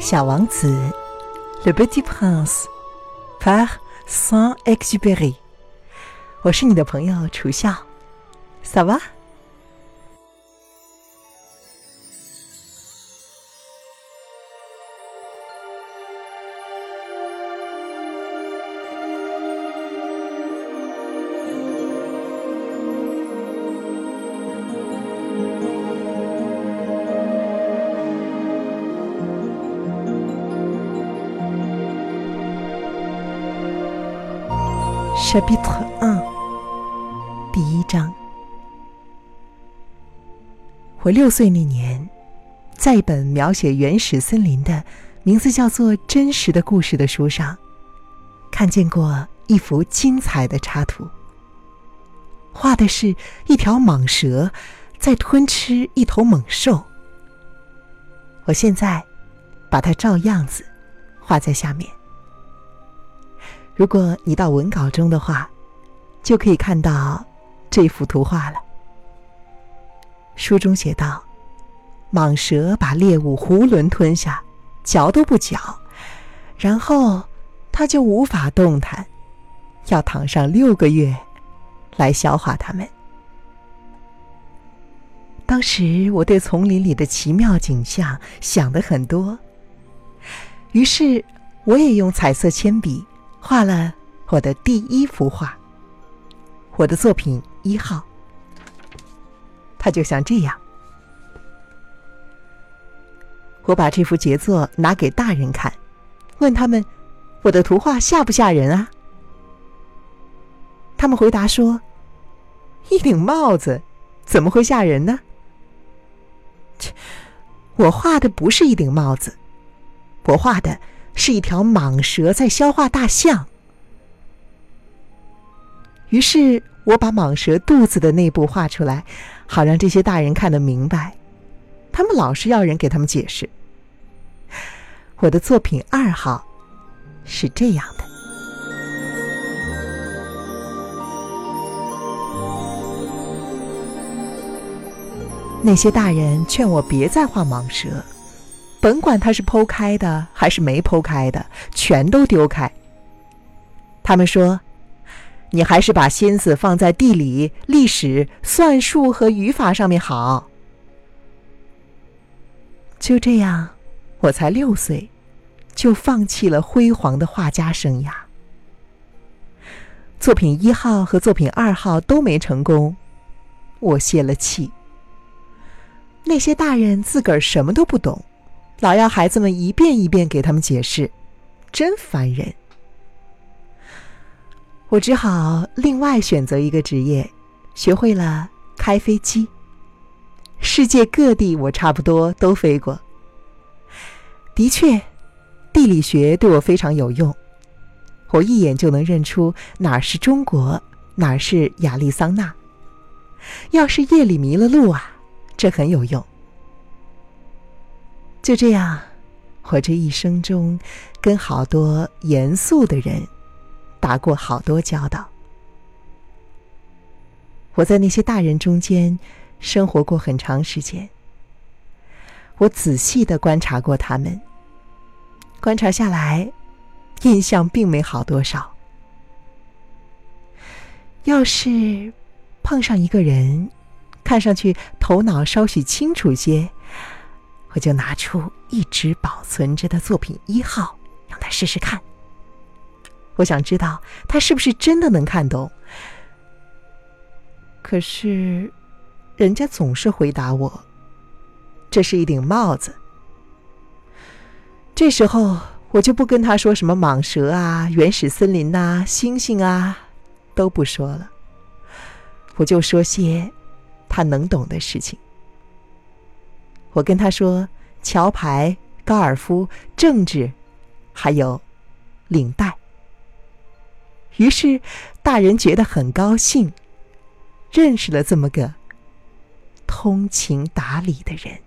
小王子，Le Petit Prince，par Saint-Exupéry。我是你的朋友楚笑萨瓦 Chapitre 1第一章。我六岁那年，在一本描写原始森林的、名字叫做《真实的故事》的书上，看见过一幅精彩的插图。画的是一条蟒蛇在吞吃一头猛兽。我现在把它照样子画在下面。如果你到文稿中的话，就可以看到这幅图画了。书中写道：“蟒蛇把猎物囫囵吞下，嚼都不嚼，然后它就无法动弹，要躺上六个月来消化它们。”当时我对丛林里的奇妙景象想的很多，于是我也用彩色铅笔。画了我的第一幅画，我的作品一号。它就像这样。我把这幅杰作拿给大人看，问他们：“我的图画吓不吓人啊？”他们回答说：“一顶帽子怎么会吓人呢？”切，我画的不是一顶帽子，我画的。是一条蟒蛇在消化大象。于是我把蟒蛇肚子的内部画出来，好让这些大人看得明白。他们老是要人给他们解释。我的作品二号是这样的。那些大人劝我别再画蟒蛇。甭管它是剖开的还是没剖开的，全都丢开。他们说：“你还是把心思放在地理、历史、算术和语法上面好。”就这样，我才六岁，就放弃了辉煌的画家生涯。作品一号和作品二号都没成功，我泄了气。那些大人自个儿什么都不懂。老要孩子们一遍一遍给他们解释，真烦人。我只好另外选择一个职业，学会了开飞机。世界各地我差不多都飞过。的确，地理学对我非常有用，我一眼就能认出哪是中国，哪是亚利桑那。要是夜里迷了路啊，这很有用。就这样，我这一生中跟好多严肃的人打过好多交道。我在那些大人中间生活过很长时间，我仔细的观察过他们。观察下来，印象并没好多少。要是碰上一个人，看上去头脑稍许清楚些。我就拿出一直保存着的作品一号，让他试试看。我想知道他是不是真的能看懂。可是，人家总是回答我：“这是一顶帽子。”这时候，我就不跟他说什么蟒蛇啊、原始森林呐、星星啊，都不说了。我就说些他能懂的事情。我跟他说：“桥牌、高尔夫、政治，还有领带。”于是大人觉得很高兴，认识了这么个通情达理的人。